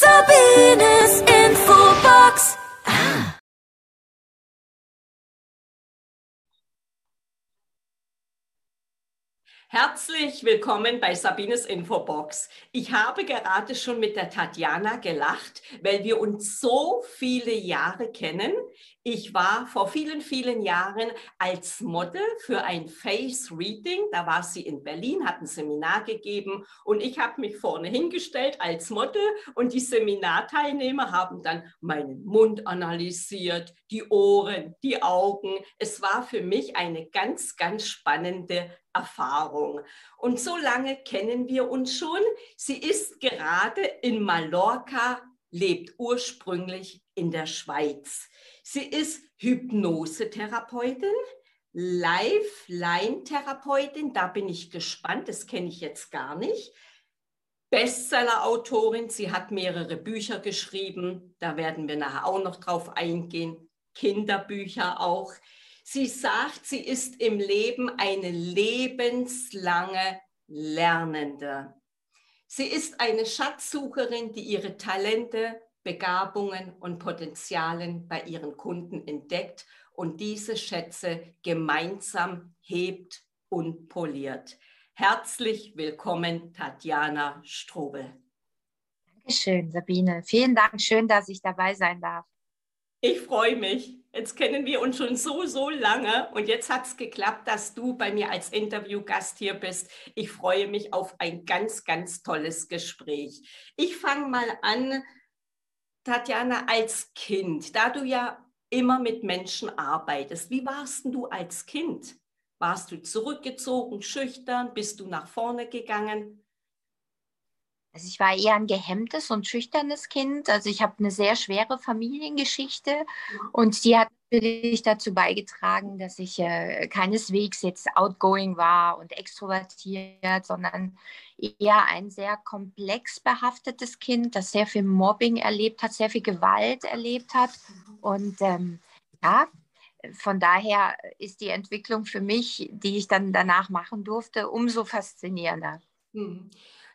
Sabines Infobox. Herzlich willkommen bei Sabines Infobox. Ich habe gerade schon mit der Tatjana gelacht, weil wir uns so viele Jahre kennen. Ich war vor vielen, vielen Jahren als Model für ein Face Reading. Da war sie in Berlin, hat ein Seminar gegeben und ich habe mich vorne hingestellt als Model und die Seminarteilnehmer haben dann meinen Mund analysiert, die Ohren, die Augen. Es war für mich eine ganz, ganz spannende Erfahrung. Und so lange kennen wir uns schon. Sie ist gerade in Mallorca, lebt ursprünglich in der Schweiz. Sie ist Hypnosetherapeutin, Live-Line-Therapeutin, da bin ich gespannt, das kenne ich jetzt gar nicht. Bestseller-Autorin, sie hat mehrere Bücher geschrieben, da werden wir nachher auch noch drauf eingehen, Kinderbücher auch. Sie sagt, sie ist im Leben eine lebenslange Lernende. Sie ist eine Schatzsucherin, die ihre Talente, Begabungen und Potenzialen bei ihren Kunden entdeckt und diese Schätze gemeinsam hebt und poliert. Herzlich willkommen, Tatjana Strobel. Dankeschön, Sabine. Vielen Dank. Schön, dass ich dabei sein darf. Ich freue mich. Jetzt kennen wir uns schon so, so lange und jetzt hat es geklappt, dass du bei mir als Interviewgast hier bist. Ich freue mich auf ein ganz, ganz tolles Gespräch. Ich fange mal an Tatjana, als Kind, da du ja immer mit Menschen arbeitest, wie warst du als Kind? Warst du zurückgezogen, schüchtern? Bist du nach vorne gegangen? Also ich war eher ein gehemmtes und schüchternes Kind. Also ich habe eine sehr schwere Familiengeschichte und die hat natürlich dazu beigetragen, dass ich äh, keineswegs jetzt outgoing war und extrovertiert, sondern eher ein sehr komplex behaftetes Kind, das sehr viel Mobbing erlebt hat, sehr viel Gewalt erlebt hat. Und ähm, ja, von daher ist die Entwicklung für mich, die ich dann danach machen durfte, umso faszinierender. Mhm.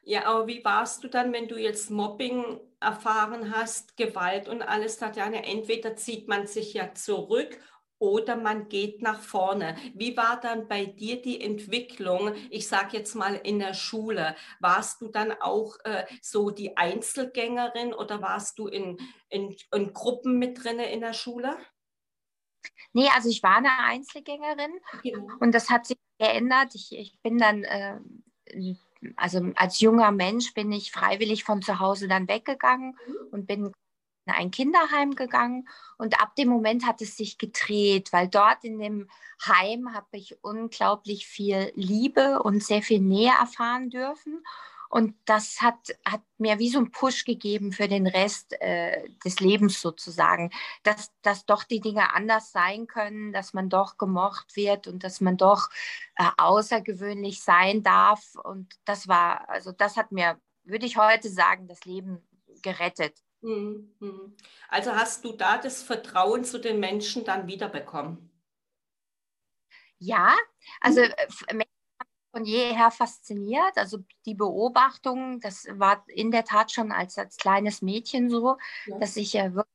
Ja, aber wie warst du dann, wenn du jetzt Mobbing erfahren hast, Gewalt und alles, Tatjana? Entweder zieht man sich ja zurück oder man geht nach vorne. Wie war dann bei dir die Entwicklung, ich sage jetzt mal in der Schule? Warst du dann auch äh, so die Einzelgängerin oder warst du in, in, in Gruppen mit drin in der Schule? Nee, also ich war eine Einzelgängerin ja. und das hat sich geändert. Ich, ich bin dann äh, also als junger Mensch bin ich freiwillig von zu Hause dann weggegangen und bin in ein Kinderheim gegangen und ab dem Moment hat es sich gedreht, weil dort in dem Heim habe ich unglaublich viel Liebe und sehr viel Nähe erfahren dürfen und das hat, hat mir wie so einen Push gegeben für den Rest äh, des Lebens sozusagen, dass, dass doch die Dinge anders sein können, dass man doch gemocht wird und dass man doch äh, außergewöhnlich sein darf. Und das war, also das hat mir, würde ich heute sagen, das Leben gerettet. Mhm, mhm. Also hast du da das Vertrauen zu den Menschen dann wiederbekommen? Ja, also. Äh, von jeher fasziniert. Also die Beobachtung, das war in der Tat schon als, als kleines Mädchen so, ja. dass ich äh, wirklich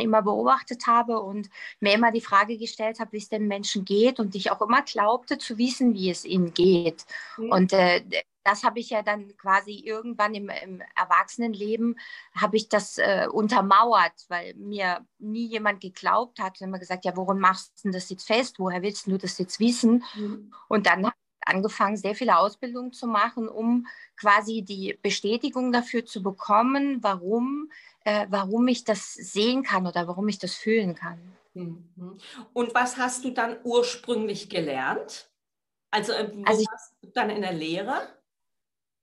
immer beobachtet habe und mir immer die Frage gestellt habe, wie es den Menschen geht und ich auch immer glaubte zu wissen, wie es ihnen geht. Mhm. Und äh, das habe ich ja dann quasi irgendwann im, im Erwachsenenleben, habe ich das äh, untermauert, weil mir nie jemand geglaubt hat, immer gesagt, ja, woran machst du das jetzt fest? Woher willst du das jetzt wissen? Mhm. Und dann habe angefangen, sehr viele Ausbildungen zu machen, um quasi die Bestätigung dafür zu bekommen, warum, äh, warum ich das sehen kann oder warum ich das fühlen kann. Mhm. Und was hast du dann ursprünglich gelernt? Also, äh, wo also ich, warst du dann in der Lehre?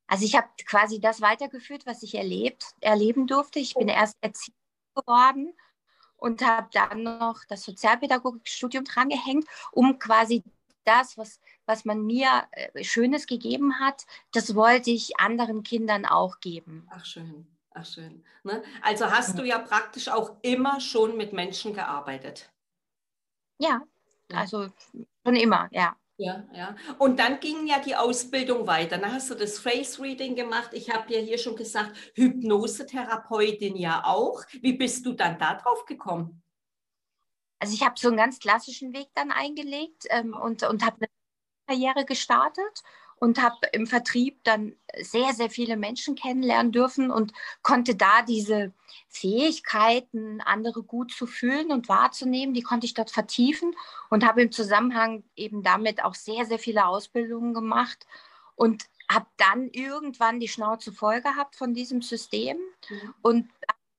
Also ich habe quasi das weitergeführt, was ich erlebt, erleben durfte. Ich bin oh. erst Erzieherin geworden und habe dann noch das Sozialpädagogikstudium drangehängt, um quasi das, was, was man mir äh, Schönes gegeben hat, das wollte ich anderen Kindern auch geben. Ach schön, ach schön. Ne? Also hast du ja praktisch auch immer schon mit Menschen gearbeitet. Ja, also schon immer, ja. Ja, ja. Und dann ging ja die Ausbildung weiter. Dann hast du das Face Reading gemacht. Ich habe ja hier schon gesagt, Hypnosetherapeutin ja auch. Wie bist du dann da drauf gekommen? Also ich habe so einen ganz klassischen Weg dann eingelegt ähm, und, und habe eine Karriere gestartet und habe im Vertrieb dann sehr, sehr viele Menschen kennenlernen dürfen und konnte da diese Fähigkeiten, andere gut zu fühlen und wahrzunehmen, die konnte ich dort vertiefen und habe im Zusammenhang eben damit auch sehr, sehr viele Ausbildungen gemacht und habe dann irgendwann die Schnauze voll gehabt von diesem System mhm. und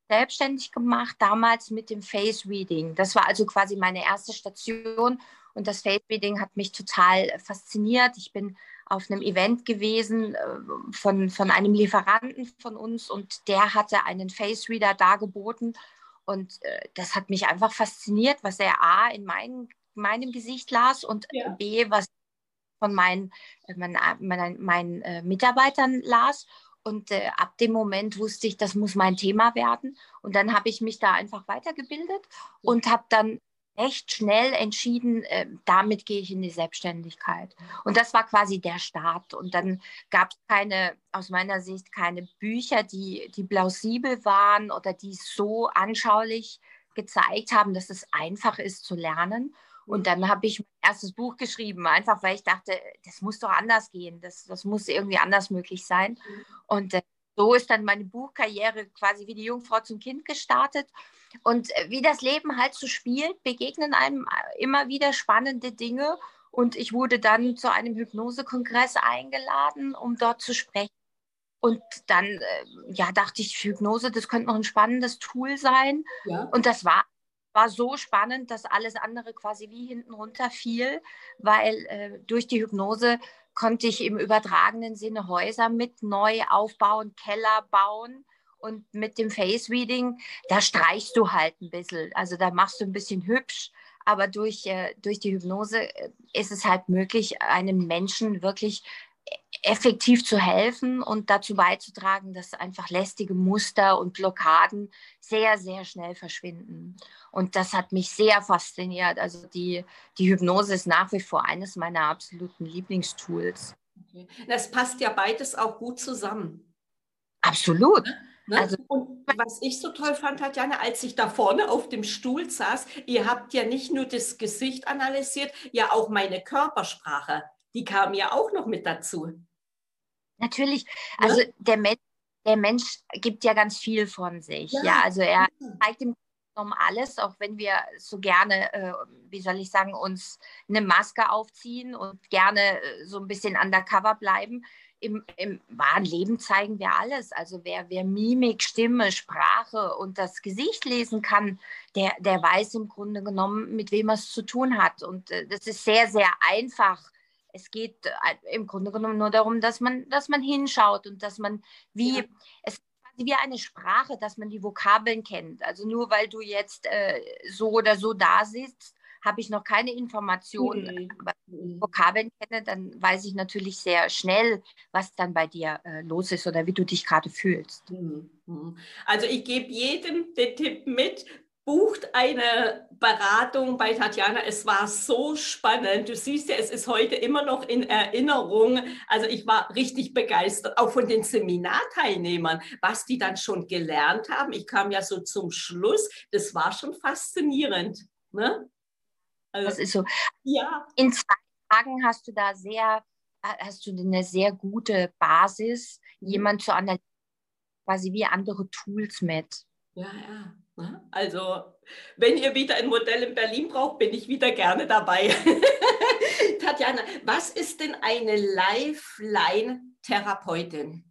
selbstständig gemacht, damals mit dem Face Reading. Das war also quasi meine erste Station und das Face Reading hat mich total fasziniert. Ich bin auf einem Event gewesen äh, von, von einem Lieferanten von uns und der hatte einen Face Reader dargeboten und äh, das hat mich einfach fasziniert, was er A in mein, meinem Gesicht las und ja. B, was von meinen, äh, meinen, meinen, meinen Mitarbeitern las. Und äh, ab dem Moment wusste ich, das muss mein Thema werden. Und dann habe ich mich da einfach weitergebildet und habe dann recht schnell entschieden, äh, damit gehe ich in die Selbstständigkeit. Und das war quasi der Start. Und dann gab es keine, aus meiner Sicht, keine Bücher, die, die plausibel waren oder die so anschaulich gezeigt haben, dass es einfach ist zu lernen. Und dann habe ich mein erstes Buch geschrieben, einfach weil ich dachte, das muss doch anders gehen, das, das muss irgendwie anders möglich sein. Und äh, so ist dann meine Buchkarriere quasi wie die Jungfrau zum Kind gestartet. Und äh, wie das Leben halt so spielt, begegnen einem äh, immer wieder spannende Dinge. Und ich wurde dann zu einem Hypnosekongress eingeladen, um dort zu sprechen. Und dann äh, ja, dachte ich, Hypnose, das könnte noch ein spannendes Tool sein. Ja. Und das war, war so spannend, dass alles andere quasi wie hinten runter fiel, weil äh, durch die Hypnose konnte ich im übertragenen Sinne Häuser mit neu aufbauen, Keller bauen. Und mit dem Face Reading, da streichst du halt ein bisschen. Also da machst du ein bisschen hübsch. Aber durch, äh, durch die Hypnose äh, ist es halt möglich, einem Menschen wirklich effektiv zu helfen und dazu beizutragen, dass einfach lästige Muster und Blockaden sehr, sehr schnell verschwinden. Und das hat mich sehr fasziniert. Also die, die Hypnose ist nach wie vor eines meiner absoluten Lieblingstools. Okay. Das passt ja beides auch gut zusammen. Absolut. Ne? ne? Also, und was ich so toll fand, Tatjana, als ich da vorne auf dem Stuhl saß, ihr habt ja nicht nur das Gesicht analysiert, ja auch meine Körpersprache die kam ja auch noch mit dazu. Natürlich, also ja? der, Mensch, der Mensch gibt ja ganz viel von sich. Ja, ja also er zeigt im um alles, auch wenn wir so gerne, äh, wie soll ich sagen, uns eine Maske aufziehen und gerne äh, so ein bisschen undercover bleiben. Im, Im, wahren Leben zeigen wir alles. Also wer, wer Mimik, Stimme, Sprache und das Gesicht lesen kann, der, der weiß im Grunde genommen, mit wem er es zu tun hat. Und äh, das ist sehr, sehr einfach es geht äh, im Grunde genommen nur darum, dass man, dass man hinschaut und dass man wie, ja. es wie eine Sprache, dass man die Vokabeln kennt. Also nur weil du jetzt äh, so oder so da sitzt, habe ich noch keine Informationen, mhm. aber Vokabeln kenne, dann weiß ich natürlich sehr schnell, was dann bei dir äh, los ist oder wie du dich gerade fühlst. Mhm. Also ich gebe jedem den Tipp mit, bucht eine Beratung bei Tatjana. Es war so spannend. Du siehst ja, es ist heute immer noch in Erinnerung. Also ich war richtig begeistert, auch von den Seminarteilnehmern, was die dann schon gelernt haben. Ich kam ja so zum Schluss. Das war schon faszinierend. Ne? Also, das ist so. Ja. In zwei Tagen hast du da sehr, hast du eine sehr gute Basis, mhm. jemand zu analysieren, quasi wie andere Tools mit. Ja, ja. Ne? Also, wenn ihr wieder ein Modell in Berlin braucht, bin ich wieder gerne dabei. Tatjana, was ist denn eine Lifeline-Therapeutin?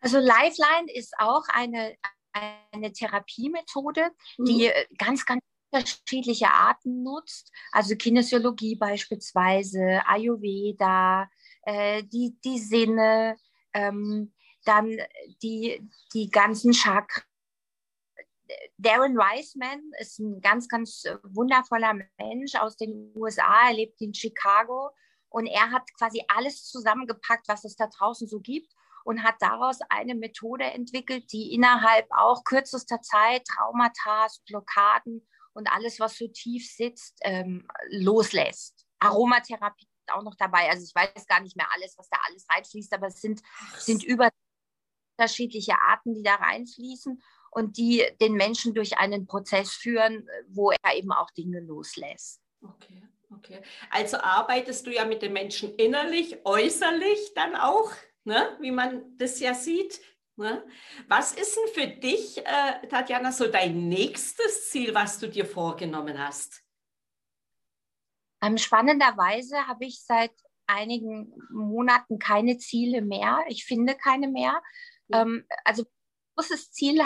Also Lifeline ist auch eine, eine Therapiemethode, die mhm. ganz, ganz unterschiedliche Arten nutzt. Also Kinesiologie beispielsweise, Ayurveda, äh, die, die Sinne, ähm, dann die, die ganzen Chakren Darren Weisman ist ein ganz, ganz wundervoller Mensch aus den USA. Er lebt in Chicago und er hat quasi alles zusammengepackt, was es da draußen so gibt und hat daraus eine Methode entwickelt, die innerhalb auch kürzester Zeit Traumata, Blockaden und alles, was so tief sitzt, ähm, loslässt. Aromatherapie ist auch noch dabei. Also ich weiß gar nicht mehr alles, was da alles reinfließt, aber es sind, sind über unterschiedliche Arten, die da reinfließen und die den Menschen durch einen Prozess führen, wo er eben auch Dinge loslässt. Okay, okay. Also arbeitest du ja mit den Menschen innerlich, äußerlich dann auch, ne? wie man das ja sieht. Ne? Was ist denn für dich, äh, Tatjana, so dein nächstes Ziel, was du dir vorgenommen hast? Ähm, spannenderweise habe ich seit einigen Monaten keine Ziele mehr. Ich finde keine mehr. Ähm, also großes Ziel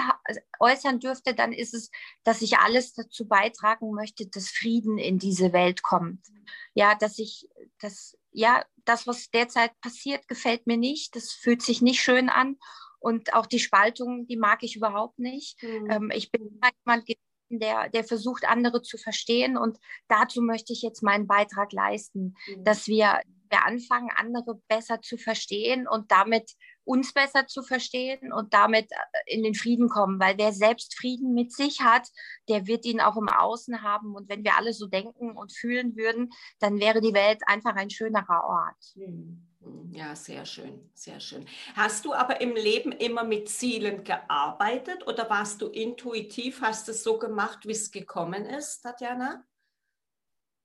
äußern dürfte, dann ist es, dass ich alles dazu beitragen möchte, dass Frieden in diese Welt kommt. Ja, dass ich das, ja, das, was derzeit passiert, gefällt mir nicht. Das fühlt sich nicht schön an. Und auch die Spaltung, die mag ich überhaupt nicht. Mhm. Ähm, ich bin jemand, der, der versucht, andere zu verstehen. Und dazu möchte ich jetzt meinen Beitrag leisten, mhm. dass wir, wir anfangen, andere besser zu verstehen und damit uns besser zu verstehen und damit äh, in den Frieden kommen. Weil wer selbst Frieden mit sich hat, der wird ihn auch im Außen haben. Und wenn wir alle so denken und fühlen würden, dann wäre die Welt einfach ein schönerer Ort. Mhm. Ja, sehr schön, sehr schön. Hast du aber im Leben immer mit Zielen gearbeitet oder warst du intuitiv, hast es so gemacht, wie es gekommen ist, Tatjana?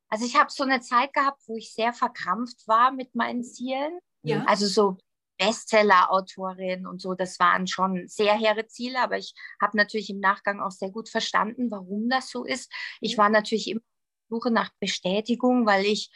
Also ich habe so eine Zeit gehabt, wo ich sehr verkrampft war mit meinen Zielen. Ja. Also so Bestseller-Autorin und so, das waren schon sehr hehre Ziele, aber ich habe natürlich im Nachgang auch sehr gut verstanden, warum das so ist. Ich war natürlich immer Suche nach Bestätigung, weil ich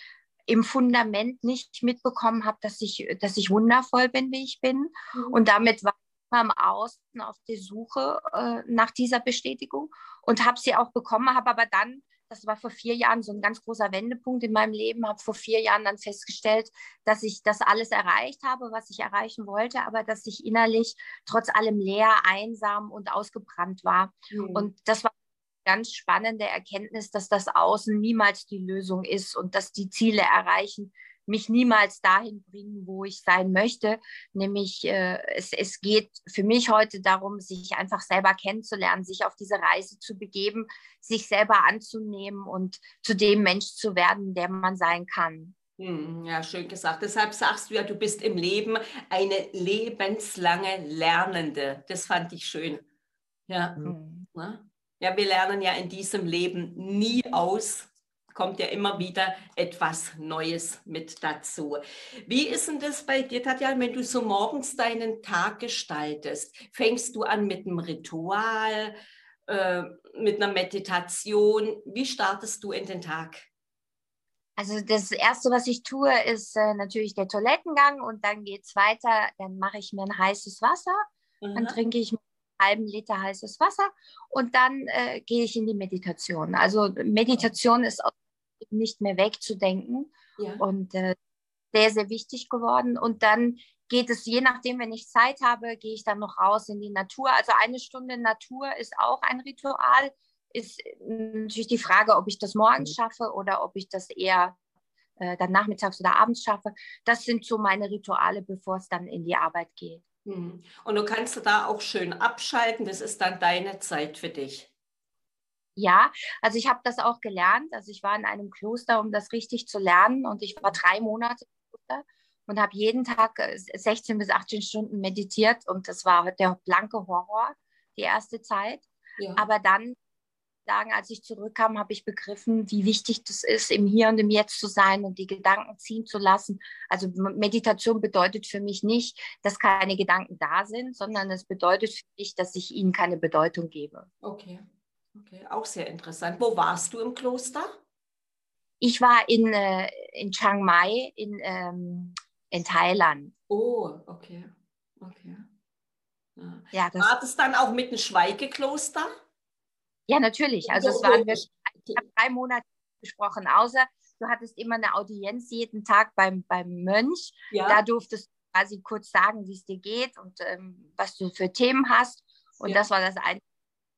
im Fundament nicht mitbekommen habe, dass ich, dass ich wundervoll bin, wie ich bin. Mhm. Und damit war ich am Außen auf der Suche äh, nach dieser Bestätigung und habe sie auch bekommen, habe aber dann, das war vor vier Jahren so ein ganz großer Wendepunkt in meinem Leben, habe vor vier Jahren dann festgestellt, dass ich das alles erreicht habe, was ich erreichen wollte, aber dass ich innerlich trotz allem leer, einsam und ausgebrannt war. Mhm. Und das war ganz spannende Erkenntnis, dass das Außen niemals die Lösung ist und dass die Ziele erreichen mich niemals dahin bringen, wo ich sein möchte. Nämlich äh, es, es geht für mich heute darum, sich einfach selber kennenzulernen, sich auf diese Reise zu begeben, sich selber anzunehmen und zu dem Mensch zu werden, der man sein kann. Hm, ja, schön gesagt. Deshalb sagst du ja, du bist im Leben eine lebenslange Lernende. Das fand ich schön. Ja. Mhm. Ja, wir lernen ja in diesem Leben nie aus. Kommt ja immer wieder etwas Neues mit dazu. Wie ist denn das bei dir, Tatjana, wenn du so morgens deinen Tag gestaltest? Fängst du an mit einem Ritual, äh, mit einer Meditation? Wie startest du in den Tag? Also das Erste, was ich tue, ist äh, natürlich der Toilettengang und dann geht es weiter. Dann mache ich mir ein heißes Wasser, mhm. dann trinke ich halben Liter heißes Wasser und dann äh, gehe ich in die Meditation. Also Meditation ist auch nicht mehr wegzudenken ja. und äh, sehr, sehr wichtig geworden. Und dann geht es, je nachdem, wenn ich Zeit habe, gehe ich dann noch raus in die Natur. Also eine Stunde Natur ist auch ein Ritual. Ist natürlich die Frage, ob ich das morgens mhm. schaffe oder ob ich das eher äh, dann nachmittags oder abends schaffe. Das sind so meine Rituale, bevor es dann in die Arbeit geht. Hm. Und du kannst da auch schön abschalten, das ist dann deine Zeit für dich. Ja, also ich habe das auch gelernt. Also ich war in einem Kloster, um das richtig zu lernen und ich war drei Monate im Kloster und habe jeden Tag 16 äh, bis 18 Stunden meditiert und das war der blanke Horror die erste Zeit. Ja. Aber dann sagen, als ich zurückkam, habe ich begriffen, wie wichtig das ist, im Hier und im Jetzt zu sein und die Gedanken ziehen zu lassen. Also Meditation bedeutet für mich nicht, dass keine Gedanken da sind, sondern es bedeutet für mich, dass ich ihnen keine Bedeutung gebe. Okay, okay, auch sehr interessant. Wo warst du im Kloster? Ich war in, äh, in Chiang Mai in, ähm, in Thailand. Oh, okay, okay. Ja. Ja, das war das dann auch mit einem Schweigekloster? Ja, natürlich. Also es waren wir, ich habe drei Monate gesprochen, außer du hattest immer eine Audienz jeden Tag beim, beim Mönch. Ja. Da durftest du quasi kurz sagen, wie es dir geht und ähm, was du für Themen hast. Und ja. das war das Einzige,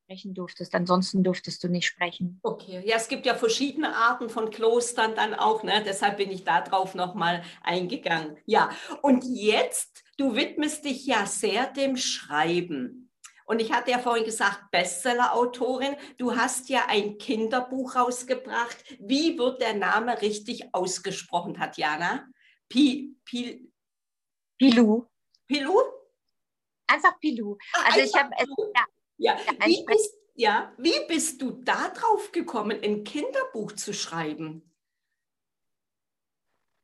sprechen durftest. Ansonsten durftest du nicht sprechen. Okay, ja, es gibt ja verschiedene Arten von Klostern dann auch, ne? deshalb bin ich darauf nochmal eingegangen. Ja, und jetzt, du widmest dich ja sehr dem Schreiben. Und ich hatte ja vorhin gesagt, Bestseller-Autorin. Du hast ja ein Kinderbuch rausgebracht. Wie wird der Name richtig ausgesprochen, Tatjana? Pi, Pi, Pilou. Pilou? Einfach Pilou. Ah, also ich habe ja, ja. Wie bist, ja, wie bist du da drauf gekommen, ein Kinderbuch zu schreiben?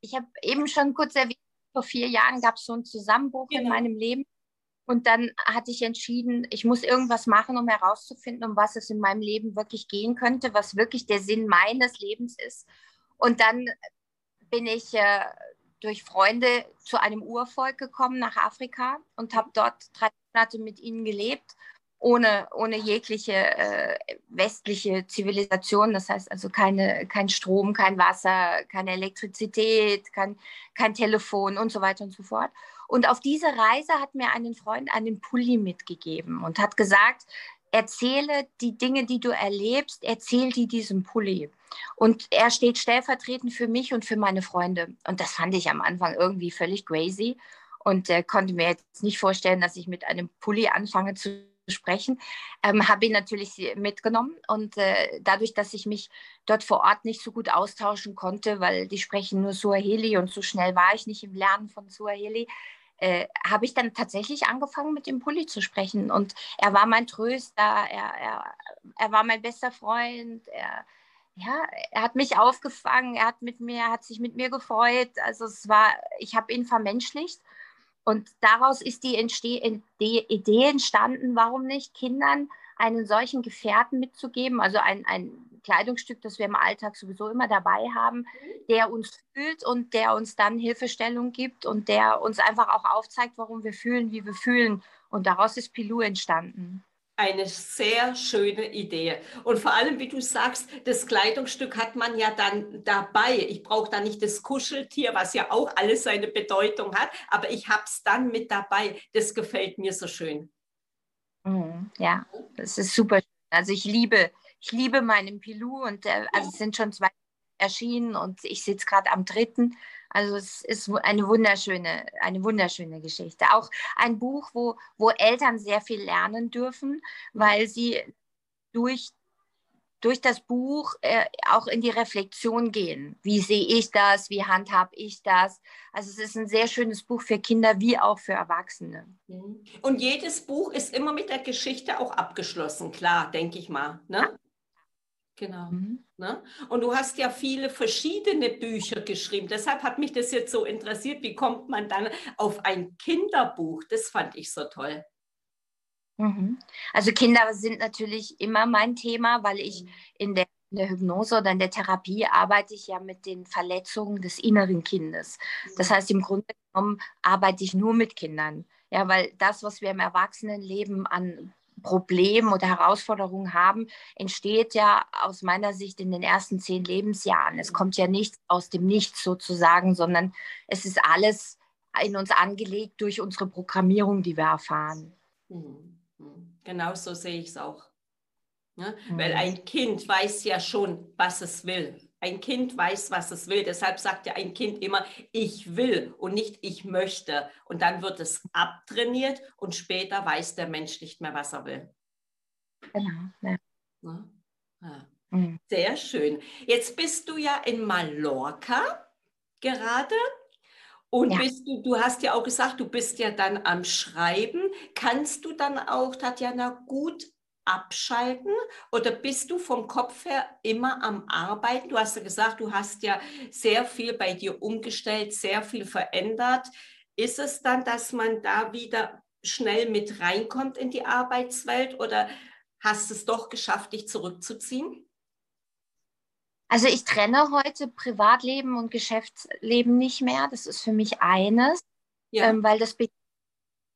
Ich habe eben schon kurz erwähnt, vor vier Jahren gab es so einen Zusammenbruch genau. in meinem Leben. Und dann hatte ich entschieden, ich muss irgendwas machen, um herauszufinden, um was es in meinem Leben wirklich gehen könnte, was wirklich der Sinn meines Lebens ist. Und dann bin ich äh, durch Freunde zu einem Urvolk gekommen nach Afrika und habe dort drei Monate mit ihnen gelebt, ohne, ohne jegliche äh, westliche Zivilisation. Das heißt also keine, kein Strom, kein Wasser, keine Elektrizität, kein, kein Telefon und so weiter und so fort. Und auf diese Reise hat mir einen Freund einen Pulli mitgegeben und hat gesagt, erzähle die Dinge, die du erlebst, erzähl die diesem Pulli. Und er steht stellvertretend für mich und für meine Freunde. Und das fand ich am Anfang irgendwie völlig crazy und äh, konnte mir jetzt nicht vorstellen, dass ich mit einem Pulli anfange zu sprechen. Ähm, habe ihn natürlich mitgenommen und äh, dadurch, dass ich mich dort vor Ort nicht so gut austauschen konnte, weil die sprechen nur Suaheli und so schnell war ich nicht im Lernen von Suaheli, äh, habe ich dann tatsächlich angefangen, mit dem Pulli zu sprechen. Und er war mein Tröster, er, er, er war mein bester Freund, er, ja, er hat mich aufgefangen, er hat mit mir, hat sich mit mir gefreut. Also es war, ich habe ihn vermenschlicht. Und daraus ist die, die Idee entstanden, warum nicht Kindern einen solchen Gefährten mitzugeben, also ein, ein Kleidungsstück, das wir im Alltag sowieso immer dabei haben, der uns fühlt und der uns dann Hilfestellung gibt und der uns einfach auch aufzeigt, warum wir fühlen, wie wir fühlen. Und daraus ist Pilou entstanden. Eine sehr schöne Idee. Und vor allem, wie du sagst, das Kleidungsstück hat man ja dann dabei. Ich brauche da nicht das Kuscheltier, was ja auch alles seine Bedeutung hat, aber ich habe es dann mit dabei. Das gefällt mir so schön. Mhm, ja, das ist super. Also ich liebe, ich liebe meinen Pilou und äh, also es sind schon zwei erschienen und ich sitze gerade am dritten. Also es ist eine wunderschöne, eine wunderschöne Geschichte. Auch ein Buch, wo, wo Eltern sehr viel lernen dürfen, weil sie durch durch das Buch äh, auch in die Reflexion gehen. Wie sehe ich das? Wie handhab ich das? Also es ist ein sehr schönes Buch für Kinder wie auch für Erwachsene. Mhm. Und jedes Buch ist immer mit der Geschichte auch abgeschlossen, klar, denke ich mal. Ne? Genau. Mhm. Ne? Und du hast ja viele verschiedene Bücher geschrieben. Deshalb hat mich das jetzt so interessiert. Wie kommt man dann auf ein Kinderbuch? Das fand ich so toll. Mhm. Also Kinder sind natürlich immer mein Thema, weil ich mhm. in der, in der, Hypnose oder in der Therapie arbeite ich ja mit den Verletzungen des inneren Kindes. Das mhm. heißt, im Grunde genommen arbeite ich nur mit Kindern. Ja, weil das, was wir im Erwachsenenleben an Problemen oder Herausforderungen haben, entsteht ja aus meiner Sicht in den ersten zehn Lebensjahren. Es kommt ja nichts aus dem Nichts sozusagen, sondern es ist alles in uns angelegt durch unsere Programmierung, die wir erfahren. Mhm. Genau so sehe ich es auch. Ja? Mhm. Weil ein Kind weiß ja schon, was es will. Ein Kind weiß, was es will. Deshalb sagt ja ein Kind immer, ich will und nicht ich möchte. Und dann wird es abtrainiert und später weiß der Mensch nicht mehr, was er will. Genau. Ja. Ja. Ja. Mhm. Sehr schön. Jetzt bist du ja in Mallorca gerade. Und ja. bist du, du hast ja auch gesagt, du bist ja dann am Schreiben. Kannst du dann auch, Tatjana, gut abschalten oder bist du vom Kopf her immer am Arbeiten? Du hast ja gesagt, du hast ja sehr viel bei dir umgestellt, sehr viel verändert. Ist es dann, dass man da wieder schnell mit reinkommt in die Arbeitswelt oder hast du es doch geschafft, dich zurückzuziehen? Also ich trenne heute Privatleben und Geschäftsleben nicht mehr. Das ist für mich eines, ja. ähm, weil das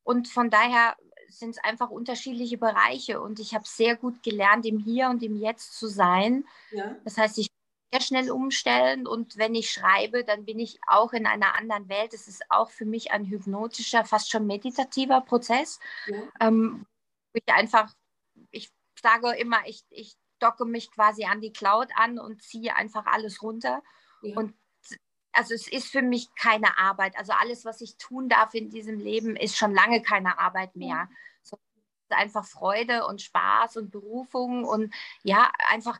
und von daher sind es einfach unterschiedliche Bereiche und ich habe sehr gut gelernt, im Hier und im Jetzt zu sein. Ja. Das heißt, ich sehr schnell umstellen und wenn ich schreibe, dann bin ich auch in einer anderen Welt. Es ist auch für mich ein hypnotischer, fast schon meditativer Prozess. Ja. Ähm, ich einfach, ich sage immer, ich, ich docke mich quasi an die Cloud an und ziehe einfach alles runter. Ja. Und also es ist für mich keine Arbeit. Also alles, was ich tun darf in diesem Leben, ist schon lange keine Arbeit mehr. So, einfach Freude und Spaß und Berufung und ja, einfach,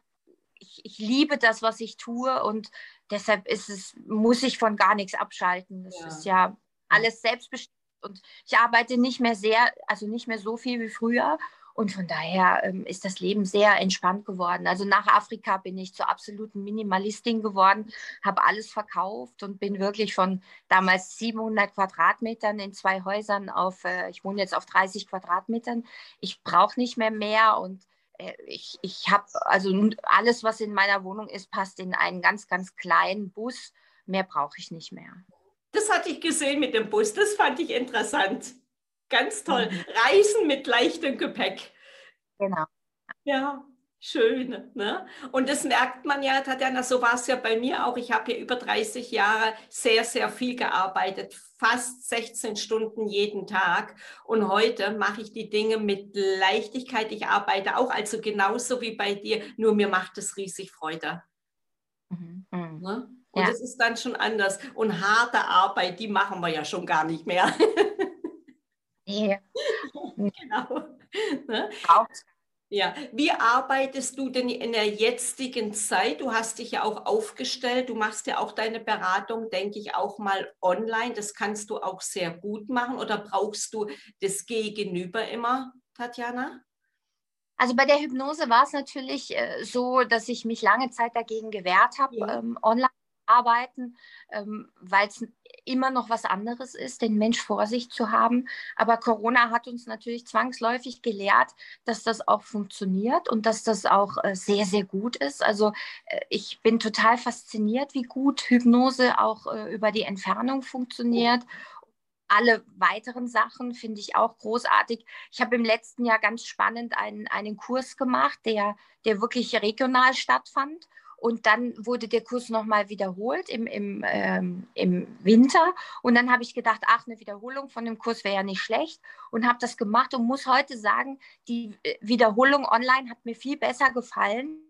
ich, ich liebe das, was ich tue und deshalb ist es, muss ich von gar nichts abschalten. Das ja. ist ja alles selbstbestimmt und ich arbeite nicht mehr sehr, also nicht mehr so viel wie früher und von daher ähm, ist das Leben sehr entspannt geworden. Also nach Afrika bin ich zur absoluten Minimalistin geworden, habe alles verkauft und bin wirklich von damals 700 Quadratmetern in zwei Häusern auf, äh, ich wohne jetzt auf 30 Quadratmetern. Ich brauche nicht mehr mehr und äh, ich, ich habe, also alles, was in meiner Wohnung ist, passt in einen ganz, ganz kleinen Bus. Mehr brauche ich nicht mehr. Das hatte ich gesehen mit dem Bus, das fand ich interessant. Ganz toll. Mhm. Reisen mit leichtem Gepäck. Genau. Ja, schön. Ne? Und das merkt man ja, Tatjana, so war es ja bei mir auch. Ich habe hier über 30 Jahre sehr, sehr viel gearbeitet, fast 16 Stunden jeden Tag. Und heute mache ich die Dinge mit Leichtigkeit. Ich arbeite auch also genauso wie bei dir, nur mir macht es riesig Freude. Mhm. Ne? Und ja. das ist dann schon anders. Und harte Arbeit, die machen wir ja schon gar nicht mehr. Nee. genau. Ne? Ja, wie arbeitest du denn in der jetzigen Zeit? Du hast dich ja auch aufgestellt, du machst ja auch deine Beratung, denke ich, auch mal online. Das kannst du auch sehr gut machen oder brauchst du das Gegenüber immer, Tatjana? Also bei der Hypnose war es natürlich äh, so, dass ich mich lange Zeit dagegen gewehrt habe, ja. ähm, online arbeiten, ähm, weil es immer noch was anderes ist, den Mensch vor sich zu haben. Aber Corona hat uns natürlich zwangsläufig gelehrt, dass das auch funktioniert und dass das auch äh, sehr, sehr gut ist. Also äh, ich bin total fasziniert, wie gut Hypnose auch äh, über die Entfernung funktioniert alle weiteren Sachen finde ich auch großartig. Ich habe im letzten Jahr ganz spannend einen, einen Kurs gemacht, der, der wirklich regional stattfand. Und dann wurde der Kurs nochmal wiederholt im, im, ähm, im Winter. Und dann habe ich gedacht, ach, eine Wiederholung von dem Kurs wäre ja nicht schlecht. Und habe das gemacht und muss heute sagen, die äh, Wiederholung online hat mir viel besser gefallen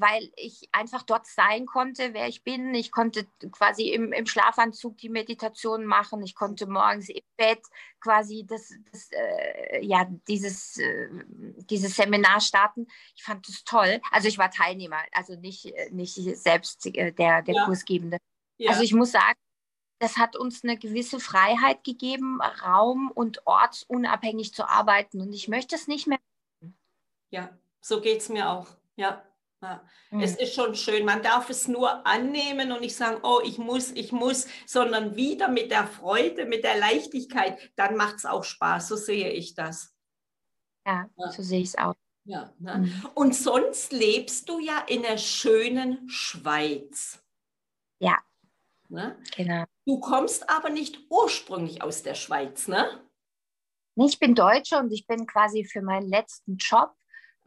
weil ich einfach dort sein konnte, wer ich bin. Ich konnte quasi im, im Schlafanzug die Meditation machen. Ich konnte morgens im Bett quasi das, das äh, ja, dieses, äh, dieses Seminar starten. Ich fand das toll. Also ich war Teilnehmer, also nicht, äh, nicht selbst äh, der, der ja. Kursgebende. Ja. Also ich muss sagen, das hat uns eine gewisse Freiheit gegeben, raum- und ortsunabhängig zu arbeiten. Und ich möchte es nicht mehr. Ja, so geht es mir auch. Ja. Ja. Mhm. Es ist schon schön. Man darf es nur annehmen und nicht sagen, oh, ich muss, ich muss, sondern wieder mit der Freude, mit der Leichtigkeit. Dann macht es auch Spaß. So sehe ich das. Ja, ja. so sehe ich es auch. Ja, ne? mhm. Und sonst lebst du ja in der schönen Schweiz. Ja. Ne? Genau. Du kommst aber nicht ursprünglich aus der Schweiz, ne? Ich bin Deutsche und ich bin quasi für meinen letzten Job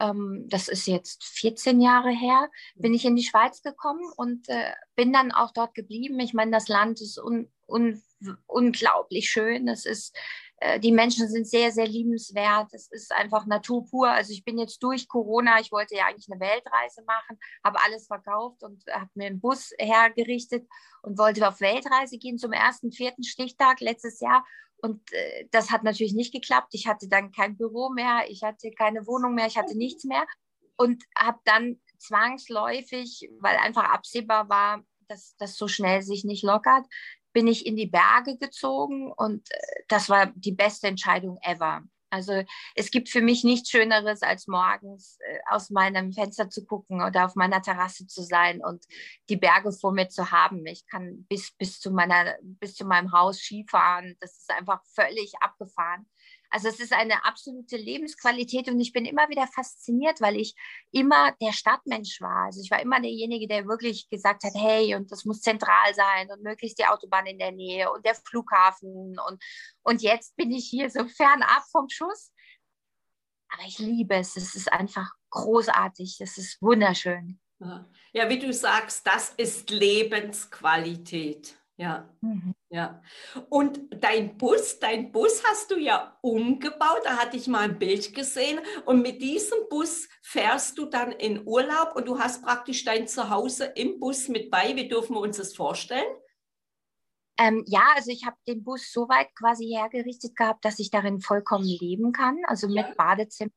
ähm, das ist jetzt 14 Jahre her, bin ich in die Schweiz gekommen und äh, bin dann auch dort geblieben. Ich meine, das Land ist un, un, unglaublich schön. Es ist, äh, die Menschen sind sehr, sehr liebenswert. Es ist einfach Natur pur. Also ich bin jetzt durch Corona, ich wollte ja eigentlich eine Weltreise machen, habe alles verkauft und habe mir einen Bus hergerichtet und wollte auf Weltreise gehen zum ersten, vierten Stichtag letztes Jahr und äh, das hat natürlich nicht geklappt. Ich hatte dann kein Büro mehr, ich hatte keine Wohnung mehr, ich hatte nichts mehr und habe dann zwangsläufig, weil einfach absehbar war, dass das so schnell sich nicht lockert, bin ich in die Berge gezogen und äh, das war die beste Entscheidung ever. Also es gibt für mich nichts Schöneres, als morgens äh, aus meinem Fenster zu gucken oder auf meiner Terrasse zu sein und die Berge vor mir zu haben. Ich kann bis, bis, zu, meiner, bis zu meinem Haus Skifahren. Das ist einfach völlig abgefahren. Also es ist eine absolute Lebensqualität und ich bin immer wieder fasziniert, weil ich immer der Stadtmensch war. Also ich war immer derjenige, der wirklich gesagt hat, hey, und das muss zentral sein und möglichst die Autobahn in der Nähe und der Flughafen und, und jetzt bin ich hier so fernab vom Schuss. Aber ich liebe es. Es ist einfach großartig. Es ist wunderschön. Ja, wie du sagst, das ist Lebensqualität. Ja. Mhm. Ja. Und dein Bus, dein Bus hast du ja umgebaut, da hatte ich mal ein Bild gesehen. Und mit diesem Bus fährst du dann in Urlaub und du hast praktisch dein Zuhause im Bus mit bei. Wie dürfen wir uns das vorstellen? Ähm, ja, also ich habe den Bus so weit quasi hergerichtet gehabt, dass ich darin vollkommen leben kann. Also mit ja. Badezimmer.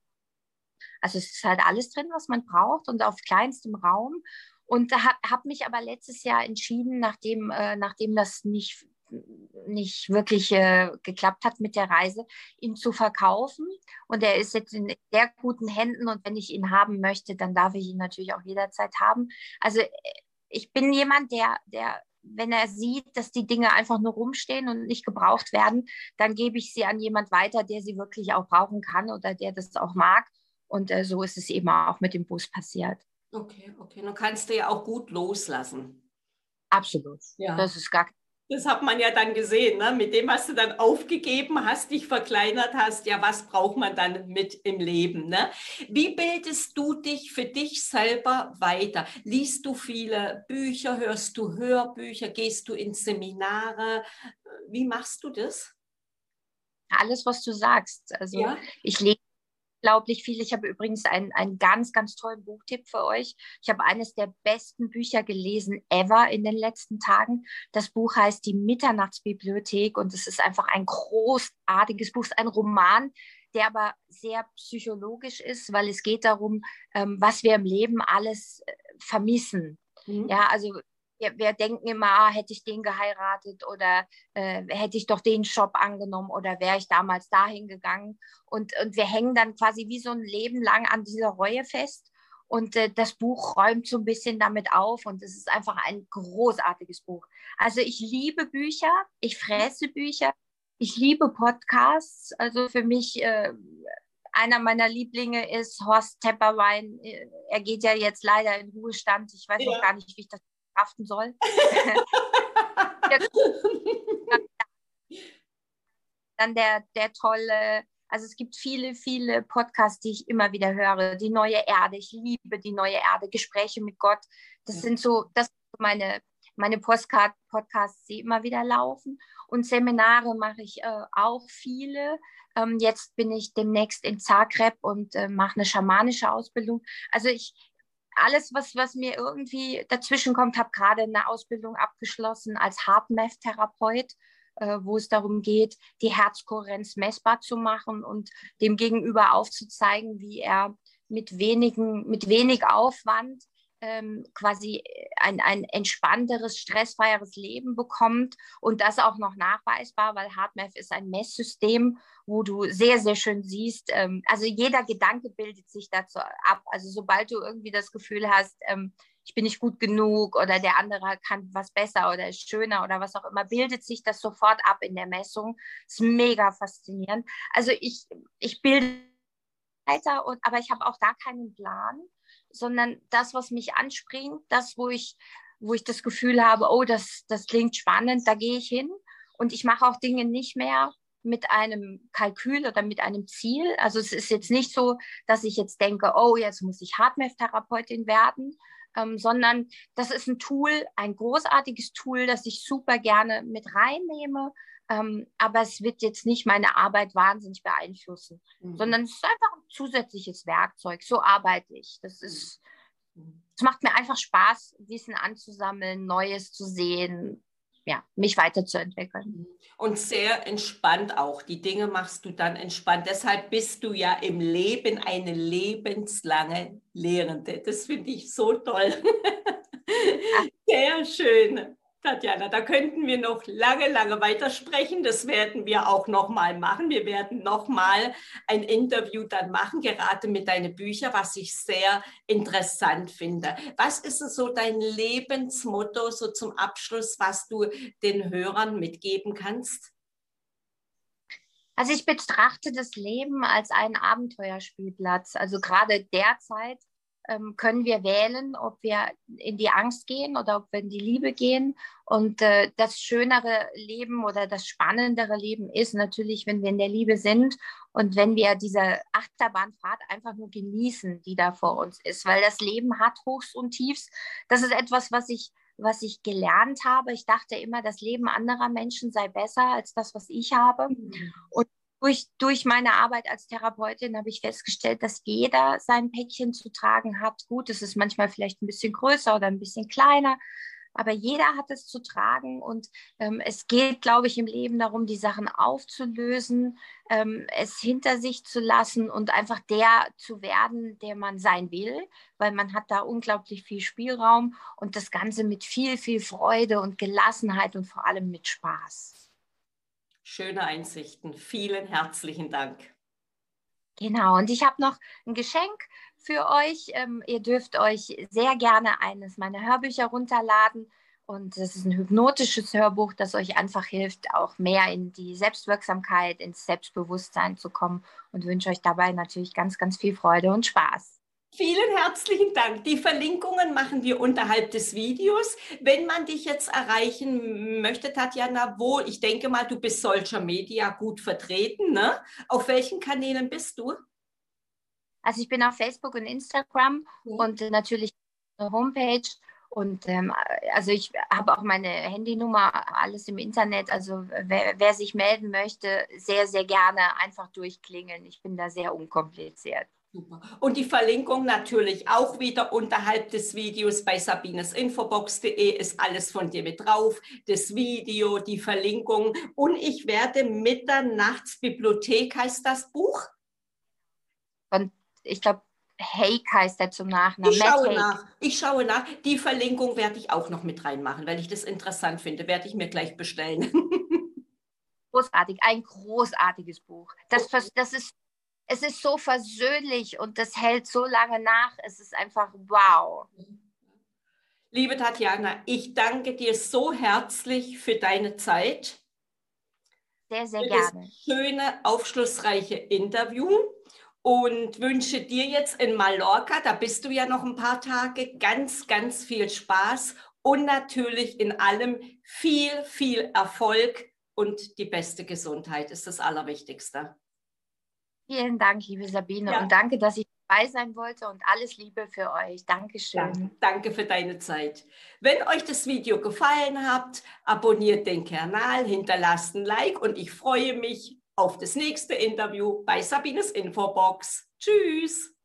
Also es ist halt alles drin, was man braucht und auf kleinstem Raum. Und habe hab mich aber letztes Jahr entschieden, nachdem, äh, nachdem das nicht, nicht wirklich äh, geklappt hat mit der Reise, ihn zu verkaufen. Und er ist jetzt in sehr guten Händen und wenn ich ihn haben möchte, dann darf ich ihn natürlich auch jederzeit haben. Also äh, ich bin jemand, der, der wenn er sieht, dass die Dinge einfach nur rumstehen und nicht gebraucht werden, dann gebe ich sie an jemand weiter, der sie wirklich auch brauchen kann oder der das auch mag. Und äh, so ist es eben auch mit dem Bus passiert. Okay, okay. Dann kannst du ja auch gut loslassen. Absolut. Ja. Das ist gar das hat man ja dann gesehen, ne? mit dem, was du dann aufgegeben hast, dich verkleinert hast, ja, was braucht man dann mit im Leben? Ne? Wie bildest du dich für dich selber weiter? Liest du viele Bücher, hörst du Hörbücher, gehst du in Seminare? Wie machst du das? Alles, was du sagst. Also ja? ich lese unglaublich viel. Ich habe übrigens einen, einen ganz, ganz tollen Buchtipp für euch. Ich habe eines der besten Bücher gelesen ever in den letzten Tagen. Das Buch heißt Die Mitternachtsbibliothek und es ist einfach ein großartiges Buch, ein Roman, der aber sehr psychologisch ist, weil es geht darum, ähm, was wir im Leben alles äh, vermissen. Mhm. Ja, also wir, wir, denken immer, ah, hätte ich den geheiratet oder äh, hätte ich doch den Job angenommen oder wäre ich damals dahin gegangen. Und, und wir hängen dann quasi wie so ein Leben lang an dieser Reue fest. Und äh, das Buch räumt so ein bisschen damit auf und es ist einfach ein großartiges Buch. Also ich liebe Bücher, ich fresse Bücher, ich liebe Podcasts. Also für mich äh, einer meiner Lieblinge ist Horst Tepperwein. Er geht ja jetzt leider in Ruhestand. Ich weiß ja. noch gar nicht, wie ich das verkraften soll. Dann der, der tolle, also es gibt viele, viele Podcasts, die ich immer wieder höre. Die neue Erde, ich liebe die neue Erde, Gespräche mit Gott. Das ja. sind so, das sind meine, meine Postcard Podcasts, die immer wieder laufen. Und Seminare mache ich äh, auch viele. Ähm, jetzt bin ich demnächst in Zagreb und äh, mache eine schamanische Ausbildung. Also ich, alles, was, was mir irgendwie dazwischen kommt, habe gerade eine Ausbildung abgeschlossen als HeartMath-Therapeut, äh, wo es darum geht, die Herzkohärenz messbar zu machen und dem Gegenüber aufzuzeigen, wie er mit, wenigen, mit wenig Aufwand ähm, quasi ein, ein entspannteres, stressfreieres Leben bekommt und das auch noch nachweisbar, weil HeartMath ist ein Messsystem, wo du sehr, sehr schön siehst, ähm, also jeder Gedanke bildet sich dazu ab. Also sobald du irgendwie das Gefühl hast, ähm, ich bin nicht gut genug oder der andere kann was besser oder ist schöner oder was auch immer, bildet sich das sofort ab in der Messung. Ist mega faszinierend. Also ich, ich bilde weiter, und, aber ich habe auch da keinen Plan sondern das, was mich anspringt, das, wo ich, wo ich das Gefühl habe, oh, das, das klingt spannend, da gehe ich hin. Und ich mache auch Dinge nicht mehr mit einem Kalkül oder mit einem Ziel. Also es ist jetzt nicht so, dass ich jetzt denke, oh, jetzt muss ich Hardmath-Therapeutin werden, ähm, sondern das ist ein Tool, ein großartiges Tool, das ich super gerne mit reinnehme, ähm, aber es wird jetzt nicht meine Arbeit wahnsinnig beeinflussen, mhm. sondern es ist einfach ein zusätzliches Werkzeug. So arbeite ich. Das mhm. ist, es macht mir einfach Spaß, Wissen anzusammeln, Neues zu sehen, ja, mich weiterzuentwickeln. Mhm. Und sehr entspannt auch. Die Dinge machst du dann entspannt. Deshalb bist du ja im Leben eine lebenslange Lehrende. Das finde ich so toll. Sehr schön. Tatjana, da könnten wir noch lange, lange weitersprechen. Das werden wir auch nochmal machen. Wir werden nochmal ein Interview dann machen, gerade mit deinen Büchern, was ich sehr interessant finde. Was ist so dein Lebensmotto, so zum Abschluss, was du den Hörern mitgeben kannst? Also ich betrachte das Leben als einen Abenteuerspielplatz. Also gerade derzeit ähm, können wir wählen, ob wir in die Angst gehen oder ob wir in die Liebe gehen. Und äh, das schönere Leben oder das spannendere Leben ist natürlich, wenn wir in der Liebe sind und wenn wir diese Achterbahnfahrt einfach nur genießen, die da vor uns ist, weil das Leben hat Hochs und Tiefs. Das ist etwas, was ich was ich gelernt habe. Ich dachte immer, das Leben anderer Menschen sei besser als das, was ich habe. Mhm. Und durch, durch meine Arbeit als Therapeutin habe ich festgestellt, dass jeder sein Päckchen zu tragen hat. Gut, es ist manchmal vielleicht ein bisschen größer oder ein bisschen kleiner. aber jeder hat es zu tragen und ähm, es geht, glaube ich, im Leben darum, die Sachen aufzulösen, ähm, es hinter sich zu lassen und einfach der zu werden, der man sein will, weil man hat da unglaublich viel Spielraum und das Ganze mit viel, viel Freude und Gelassenheit und vor allem mit Spaß. Schöne Einsichten. Vielen herzlichen Dank. Genau, und ich habe noch ein Geschenk für euch. Ähm, ihr dürft euch sehr gerne eines meiner Hörbücher runterladen. Und das ist ein hypnotisches Hörbuch, das euch einfach hilft, auch mehr in die Selbstwirksamkeit, ins Selbstbewusstsein zu kommen. Und wünsche euch dabei natürlich ganz, ganz viel Freude und Spaß. Vielen herzlichen Dank. Die Verlinkungen machen wir unterhalb des Videos. Wenn man dich jetzt erreichen möchte, Tatjana, wo, ich denke mal, du bist Social Media gut vertreten, ne? Auf welchen Kanälen bist du? Also ich bin auf Facebook und Instagram ja. und natürlich eine Homepage. Und ähm, also ich habe auch meine Handynummer, alles im Internet. Also wer, wer, sich melden möchte, sehr, sehr gerne einfach durchklingeln. Ich bin da sehr unkompliziert. Super. Und die Verlinkung natürlich auch wieder unterhalb des Videos bei sabinesinfobox.de ist alles von dir mit drauf. Das Video, die Verlinkung. Und ich werde Mitternachtsbibliothek heißt das Buch. Von ich glaube, Hake heißt er zum Nachnamen. Ich schaue nach. Ich schaue nach. Die Verlinkung werde ich auch noch mit reinmachen, weil ich das interessant finde. Werde ich mir gleich bestellen. Großartig, ein großartiges Buch. Das, das ist, es ist so versöhnlich und das hält so lange nach. Es ist einfach wow. Liebe Tatjana, ich danke dir so herzlich für deine Zeit. Sehr, sehr für gerne. Das schöne, aufschlussreiche Interview und wünsche dir jetzt in Mallorca, da bist du ja noch ein paar Tage, ganz, ganz viel Spaß und natürlich in allem viel, viel Erfolg und die beste Gesundheit ist das Allerwichtigste. Vielen Dank, liebe Sabine, ja. und danke, dass ich dabei sein wollte und alles Liebe für euch. Dankeschön. Danke, danke für deine Zeit. Wenn euch das Video gefallen hat, abonniert den Kanal, hinterlasst ein Like und ich freue mich auf das nächste Interview bei Sabines Infobox. Tschüss!